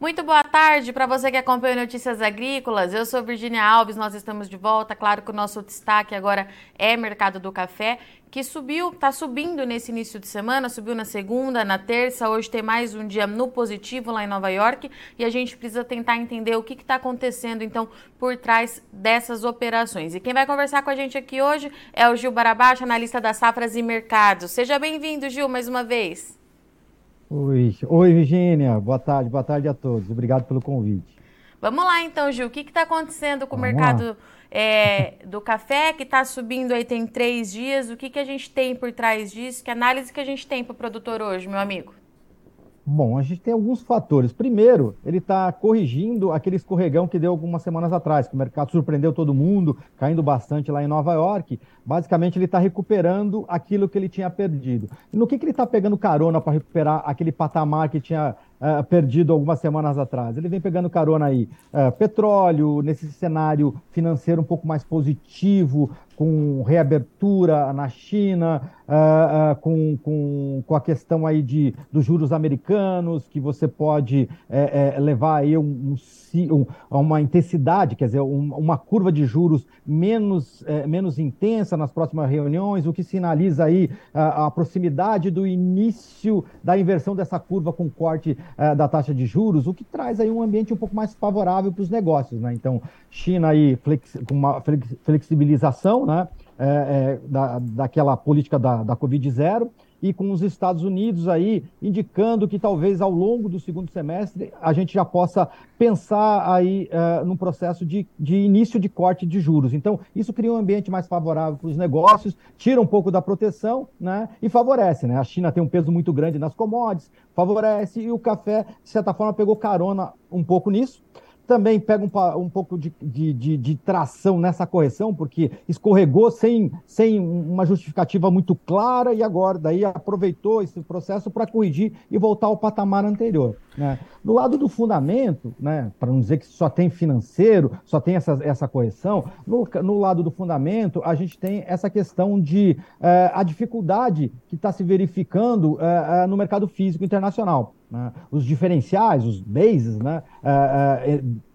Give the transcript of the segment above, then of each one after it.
Muito boa tarde para você que acompanha Notícias Agrícolas. Eu sou Virginia Alves, nós estamos de volta. Claro que o nosso destaque agora é mercado do café, que subiu, está subindo nesse início de semana, subiu na segunda, na terça. Hoje tem mais um dia no positivo lá em Nova York e a gente precisa tentar entender o que está acontecendo então por trás dessas operações. E quem vai conversar com a gente aqui hoje é o Gil Barabaixo, analista das safras e mercados. Seja bem-vindo, Gil, mais uma vez. Oi, oi Virgínia, boa tarde, boa tarde a todos. Obrigado pelo convite. Vamos lá então, Gil. O que está acontecendo com Vamos o mercado é, do café que está subindo aí tem três dias? O que, que a gente tem por trás disso? Que análise que a gente tem para o produtor hoje, meu amigo? Bom, a gente tem alguns fatores. Primeiro, ele está corrigindo aquele escorregão que deu algumas semanas atrás, que o mercado surpreendeu todo mundo, caindo bastante lá em Nova York. Basicamente, ele está recuperando aquilo que ele tinha perdido. E no que, que ele está pegando carona para recuperar aquele patamar que tinha uh, perdido algumas semanas atrás. Ele vem pegando carona aí, uh, petróleo, nesse cenário financeiro um pouco mais positivo, com reabertura na China, uh, com, com, com a questão aí de, dos juros americanos, que você pode levar aí um, um, uma intensidade, quer dizer, um, uma curva de juros menos, menos intensa nas próximas reuniões, o que sinaliza aí a proximidade do início da inversão dessa curva com corte é, da taxa de juros, o que traz aí um ambiente um pouco mais favorável para os negócios, né? Então, China aí com uma flexibilização, né? É, é, da, daquela política da, da Covid-0 e com os Estados Unidos aí indicando que talvez ao longo do segundo semestre a gente já possa pensar aí uh, num processo de, de início de corte de juros. Então, isso cria um ambiente mais favorável para os negócios, tira um pouco da proteção né, e favorece. Né? A China tem um peso muito grande nas commodities, favorece, e o café, de certa forma, pegou carona um pouco nisso também pega um, um pouco de, de, de, de, tração nessa correção, porque escorregou sem, sem uma justificativa muito clara e agora daí aproveitou esse processo para corrigir e voltar ao patamar anterior. Né? Do lado do fundamento, né, para não dizer que só tem financeiro, só tem essa, essa correção, no, no lado do fundamento, a gente tem essa questão de eh, a dificuldade que está se verificando eh, eh, no mercado físico internacional. Né? Os diferenciais, os bases, né,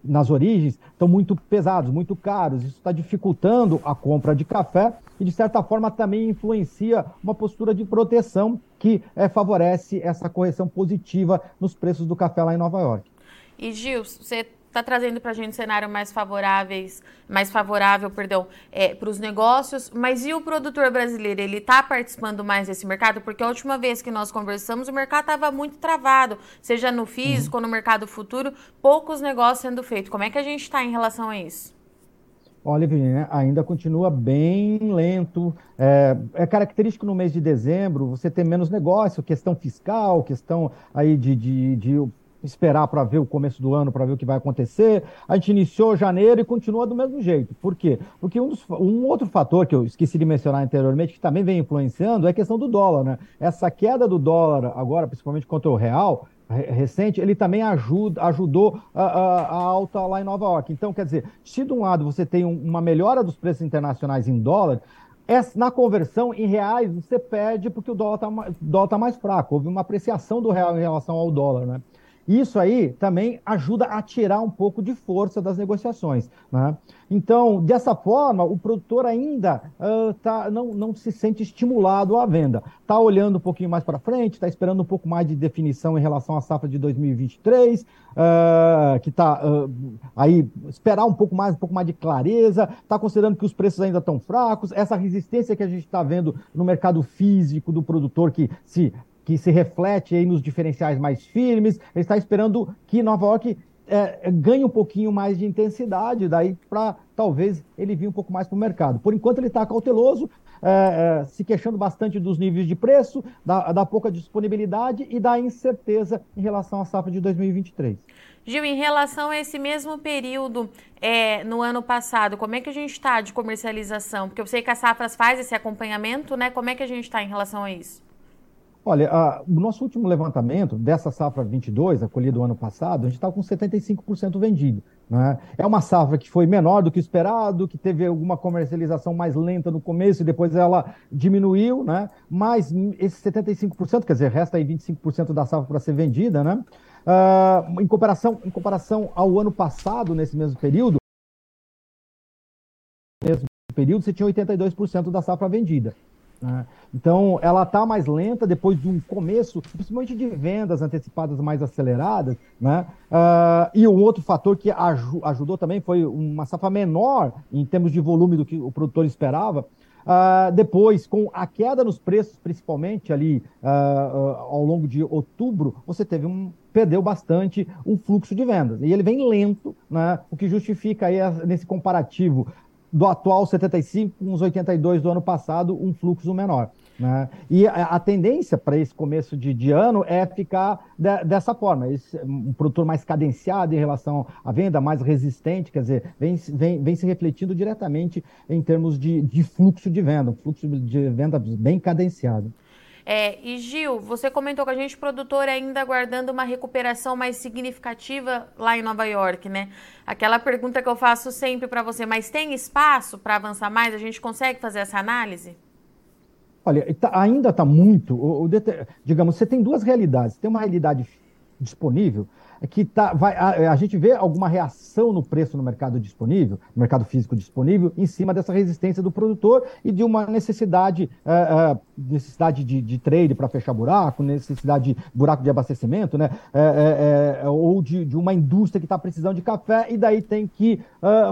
nas origens, estão muito pesados, muito caros. Isso está dificultando a compra de café e, de certa forma, também influencia uma postura de proteção que uh, favorece essa correção positiva nos preços do café lá em Nova York. E Gil, você está trazendo para a gente cenário mais favoráveis, mais favorável, perdão, é, para os negócios. Mas e o produtor brasileiro? Ele está participando mais desse mercado? Porque a última vez que nós conversamos, o mercado estava muito travado, seja no físico uhum. ou no mercado futuro, poucos negócios sendo feitos. Como é que a gente está em relação a isso? Olha, Virginia, ainda continua bem lento. É, é, característico no mês de dezembro você ter menos negócio, questão fiscal, questão aí de, de, de esperar para ver o começo do ano, para ver o que vai acontecer. A gente iniciou janeiro e continua do mesmo jeito. Por quê? Porque um, dos, um outro fator que eu esqueci de mencionar anteriormente, que também vem influenciando, é a questão do dólar. Né? Essa queda do dólar, agora, principalmente contra o real, recente, ele também ajuda, ajudou a, a, a, alta lá em Nova York. Então, quer dizer, se de um lado você tem um, uma melhora dos preços internacionais em dólar, é, na conversão em reais você perde porque o dólar está tá mais fraco. Houve uma apreciação do real em relação ao dólar, né? Isso aí também ajuda a tirar um pouco de força das negociações. Né? Então, dessa forma, o produtor ainda uh, tá, não, não se sente estimulado à venda. Está olhando um pouquinho mais para frente, está esperando um pouco mais de definição em relação à safra de 2023, uh, que está uh, aí esperar um pouco mais, um pouco mais de clareza, está considerando que os preços ainda estão fracos, essa resistência que a gente está vendo no mercado físico do produtor que se que se reflete aí nos diferenciais mais firmes. Ele está esperando que Nova York é, ganhe um pouquinho mais de intensidade, daí para talvez ele vir um pouco mais para o mercado. Por enquanto ele está cauteloso, é, é, se queixando bastante dos níveis de preço, da, da pouca disponibilidade e da incerteza em relação à safra de 2023. Gil, em relação a esse mesmo período é, no ano passado, como é que a gente está de comercialização? Porque eu sei que a Safras faz esse acompanhamento, né? Como é que a gente está em relação a isso? Olha, a, o nosso último levantamento dessa safra 22, acolhido ano passado, a gente está com 75% vendido. Né? É uma safra que foi menor do que esperado, que teve alguma comercialização mais lenta no começo e depois ela diminuiu, né? mas esse 75%, quer dizer, resta aí 25% da safra para ser vendida, né? Uh, em, comparação, em comparação ao ano passado, nesse mesmo período, mesmo período, você tinha 82% da safra vendida. Né? Então, ela está mais lenta depois de um começo, principalmente de vendas antecipadas mais aceleradas. Né? Uh, e um outro fator que ajudou também foi uma safra menor em termos de volume do que o produtor esperava. Uh, depois, com a queda nos preços, principalmente ali uh, ao longo de outubro, você teve um perdeu bastante o fluxo de vendas. E ele vem lento, né, o que justifica aí nesse comparativo do atual 75 com os 82 do ano passado, um fluxo menor. Né? E a, tendência para esse começo de, de, ano é ficar de, dessa forma, esse, um produtor mais cadenciado em relação à venda, mais resistente, quer dizer, vem, vem, vem se refletindo diretamente em termos de, de fluxo de venda, um fluxo de venda bem cadenciado. É, e Gil, você comentou com a gente, produtor, ainda aguardando uma recuperação mais significativa lá em Nova York, né? Aquela pergunta que eu faço sempre para você, mas tem espaço para avançar mais? A gente consegue fazer essa análise? Olha, tá, ainda está muito. O, o, digamos, você tem duas realidades. Tem uma realidade disponível que tá, vai, a, a, gente vê alguma reação no preço no mercado disponível, no mercado físico disponível, em cima dessa resistência do produtor e de uma necessidade, uh, uh, necessidade de, de trade para fechar buraco, necessidade de buraco de abastecimento, né? É, é, ou de, de, uma indústria que está precisando de café e daí tem que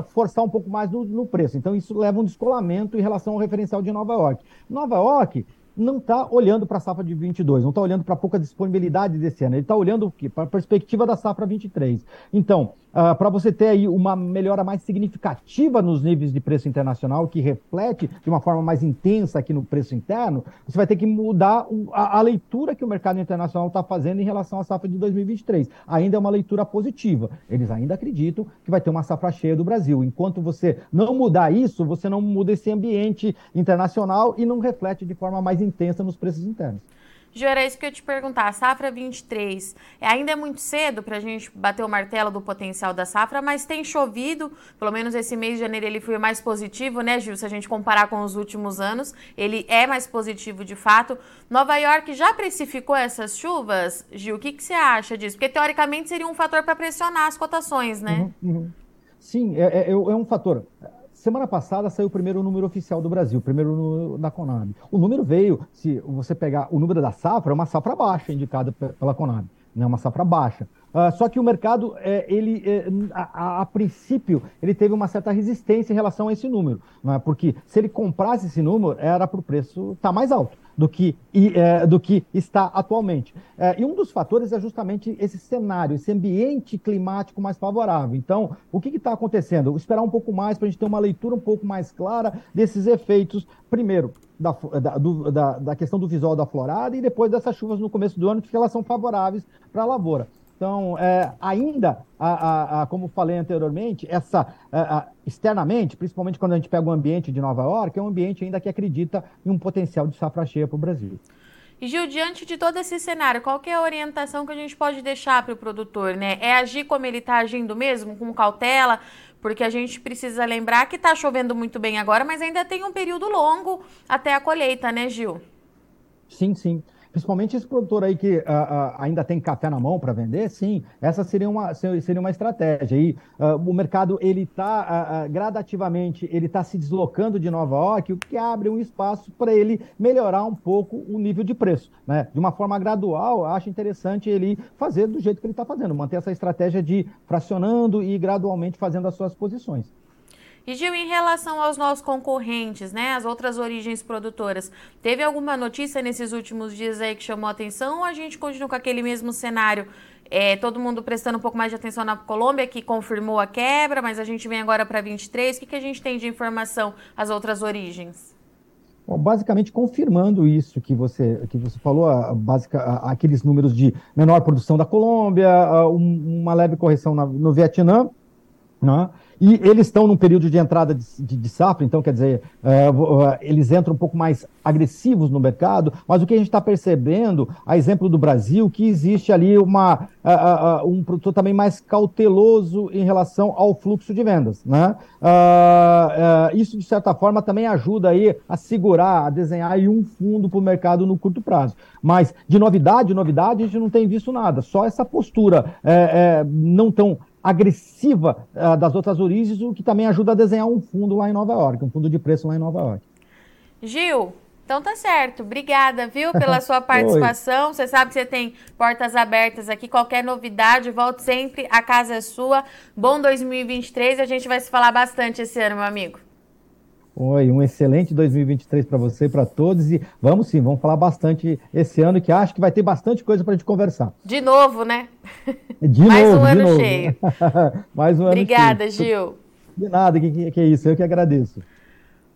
forçar um pouco mais no, no preço. Então isso leva um descolamento em relação ao referencial de Nova York. Nova York não está olhando para a safra de 22, não está olhando para a pouca disponibilidade desse ano, ele está olhando? Para a perspectiva da safra 23. Então, uh, ah, para você ter aí uma melhora mais significativa nos níveis de preço internacional, que reflete de uma forma mais intensa aqui no preço interno, você vai ter que mudar a, a leitura que o mercado internacional está fazendo em relação à safra de 2023. Ainda é uma leitura positiva. Eles ainda acreditam que vai ter uma safra cheia do Brasil. Enquanto você não mudar isso, você não muda esse ambiente internacional e não reflete de forma mais intensa nos preços internos. Gil, era isso que eu ia te perguntar. A safra 23, é, ainda é muito cedo para a gente bater o martelo do potencial da safra, mas tem chovido, pelo menos esse mês de janeiro ele foi mais positivo, né, Gil? Se a gente comparar com os últimos anos, ele é mais positivo de fato. Nova York já precificou essas chuvas, Gil? O que, que você acha disso? Porque teoricamente seria um fator para pressionar as cotações, né? Uhum, uhum. Sim, é, é, é um fator. Semana passada saiu o primeiro número oficial do Brasil, o primeiro número da Conab. O número veio, se você pegar o número da safra, é uma safra baixa indicada pela Conab, né? uma safra baixa. Uh, só que o mercado, é, ele, é, a, a, princípio, ele teve uma certa resistência em relação a esse número, né? porque se ele comprasse esse número, era para o preço estar tá mais alto do que, e, é, do que está atualmente. É, e um dos fatores é justamente esse cenário, esse ambiente climático mais favorável. Então, o que está acontecendo? Vou esperar um pouco mais para a gente ter uma leitura um pouco mais clara desses efeitos, primeiro, da, da, do, da, da questão do visual da florada e depois dessas chuvas no começo do ano, que elas são favoráveis para a lavoura. Então, é, ainda, a, a, a, como falei anteriormente, essa externamente, principalmente quando a gente pega o ambiente de Nova York, é um ambiente ainda que acredita em um potencial de safra cheia para o Brasil. E Gil, diante de todo esse cenário, qual é a orientação que a gente pode deixar para o produtor? Né? É agir como ele está agindo mesmo, com cautela, porque a gente precisa lembrar que está chovendo muito bem agora, mas ainda tem um período longo até a colheita, né, Gil? Sim, sim principalmente esse produtor aí que uh, uh, ainda tem café na mão para vender, sim, essa seria uma, seria uma estratégia. E uh, o mercado ele está gradativamente ele está se deslocando de Nova York, o que abre um espaço para ele melhorar um pouco o nível de preço, né? De uma forma gradual, acho interessante ele fazer do jeito que ele está fazendo, manter essa estratégia de fracionando e gradualmente fazendo as suas posições. E Gil, em relação aos nossos concorrentes, né, as outras origens produtoras, teve alguma notícia nesses últimos dias aí que chamou a atenção ou a gente continua com aquele mesmo cenário? É, todo mundo prestando um pouco mais de atenção na Colômbia, que confirmou a quebra, mas a gente vem agora para 23. O que, que a gente tem de informação as outras origens? Bom, basicamente confirmando isso que você, que você falou, a, basic, a, aqueles números de menor produção da Colômbia, a, um, uma leve correção na, no Vietnã, né? E eles estão num período de entrada de, de, de safra, então quer dizer, uh, eles entram um pouco mais agressivos no mercado, mas o que a gente está percebendo, a exemplo do Brasil, que existe ali uma, um produtor também mais cauteloso em relação ao fluxo de vendas. Né? isso, de certa forma, também ajuda aí a segurar, a desenhar aí um fundo para o mercado no curto prazo. Mas de novidade, novidade, a gente não tem visto nada, só essa postura é, é, não tão agressiva uh, das outras origens, o que também ajuda a desenhar um fundo lá em Nova York, um fundo de preço lá em Nova York. Gil, então tá certo. Obrigada, viu, pela sua participação. Você sabe que você tem portas abertas aqui. Qualquer novidade, volte sempre. A casa é sua. Bom 2023. A gente vai se falar bastante esse ano, meu amigo. Oi, um excelente 2023 para você, para todos e vamos sim, vamos falar bastante esse ano que acho que vai ter bastante coisa para a gente conversar. De novo, né? De Mais novo, um ano novo. cheio. Mais um Obrigada, ano cheio. Gil. De nada, que, que, que é isso, eu que agradeço.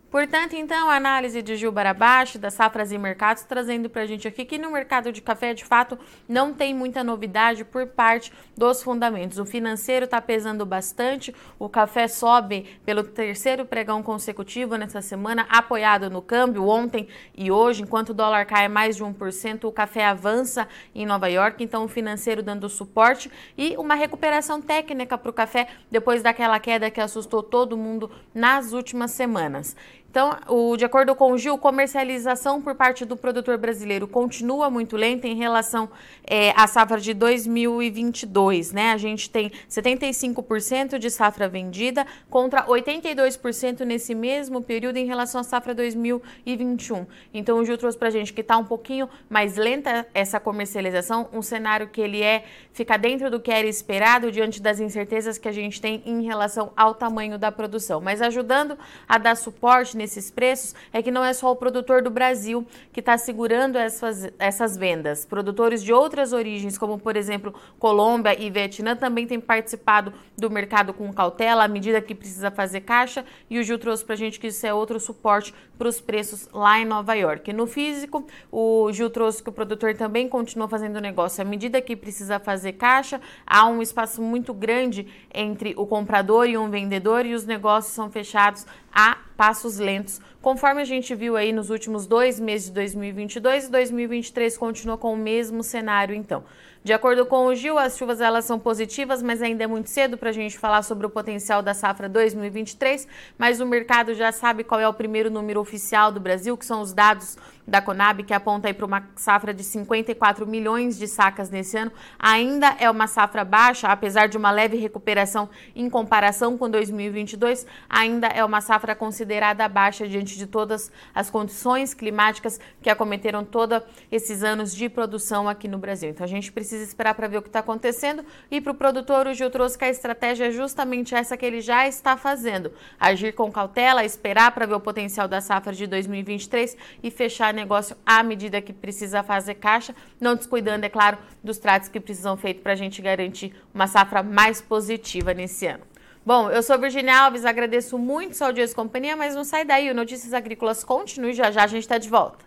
Portanto, então, a análise de Gil Barabaixo, das safras e mercados, trazendo para a gente aqui que no mercado de café, de fato, não tem muita novidade por parte dos fundamentos. O financeiro está pesando bastante, o café sobe pelo terceiro pregão consecutivo nessa semana, apoiado no câmbio ontem e hoje, enquanto o dólar cai mais de 1%, o café avança em Nova York, então o financeiro dando suporte e uma recuperação técnica para o café depois daquela queda que assustou todo mundo nas últimas semanas. Então, o, de acordo com o Gil, comercialização por parte do produtor brasileiro continua muito lenta em relação é, à safra de 2022, né? A gente tem 75% de safra vendida contra 82% nesse mesmo período em relação à safra 2021. Então, o Gil trouxe para a gente que está um pouquinho mais lenta essa comercialização, um cenário que ele é fica dentro do que era esperado diante das incertezas que a gente tem em relação ao tamanho da produção, mas ajudando a dar suporte nesse nesses preços é que não é só o produtor do Brasil que está segurando essas, essas vendas. Produtores de outras origens, como por exemplo Colômbia e Vietnã, também têm participado do mercado com cautela à medida que precisa fazer caixa. E o Gil trouxe para a gente que isso é outro suporte para os preços lá em Nova York. No físico, o Gil trouxe que o produtor também continua fazendo negócio à medida que precisa fazer caixa. Há um espaço muito grande entre o comprador e um vendedor e os negócios são fechados a passos lentos, conforme a gente viu aí nos últimos dois meses de 2022 e 2023 continua com o mesmo cenário então. De acordo com o Gil, as chuvas elas são positivas, mas ainda é muito cedo para a gente falar sobre o potencial da safra 2023. Mas o mercado já sabe qual é o primeiro número oficial do Brasil, que são os dados da Conab, que aponta para uma safra de 54 milhões de sacas nesse ano. Ainda é uma safra baixa, apesar de uma leve recuperação em comparação com 2022, ainda é uma safra considerada baixa diante de todas as condições climáticas que acometeram todos esses anos de produção aqui no Brasil. Então a gente precisa precisa esperar para ver o que está acontecendo. E para o produtor, o Gil trouxe que a estratégia é justamente essa que ele já está fazendo: agir com cautela, esperar para ver o potencial da safra de 2023 e fechar negócio à medida que precisa fazer caixa, não descuidando, é claro, dos tratos que precisam feitos para a gente garantir uma safra mais positiva nesse ano. Bom, eu sou Virginia Alves, agradeço muito sua audiência e companhia, mas não sai daí, o Notícias Agrícolas continue, já já a gente está de volta.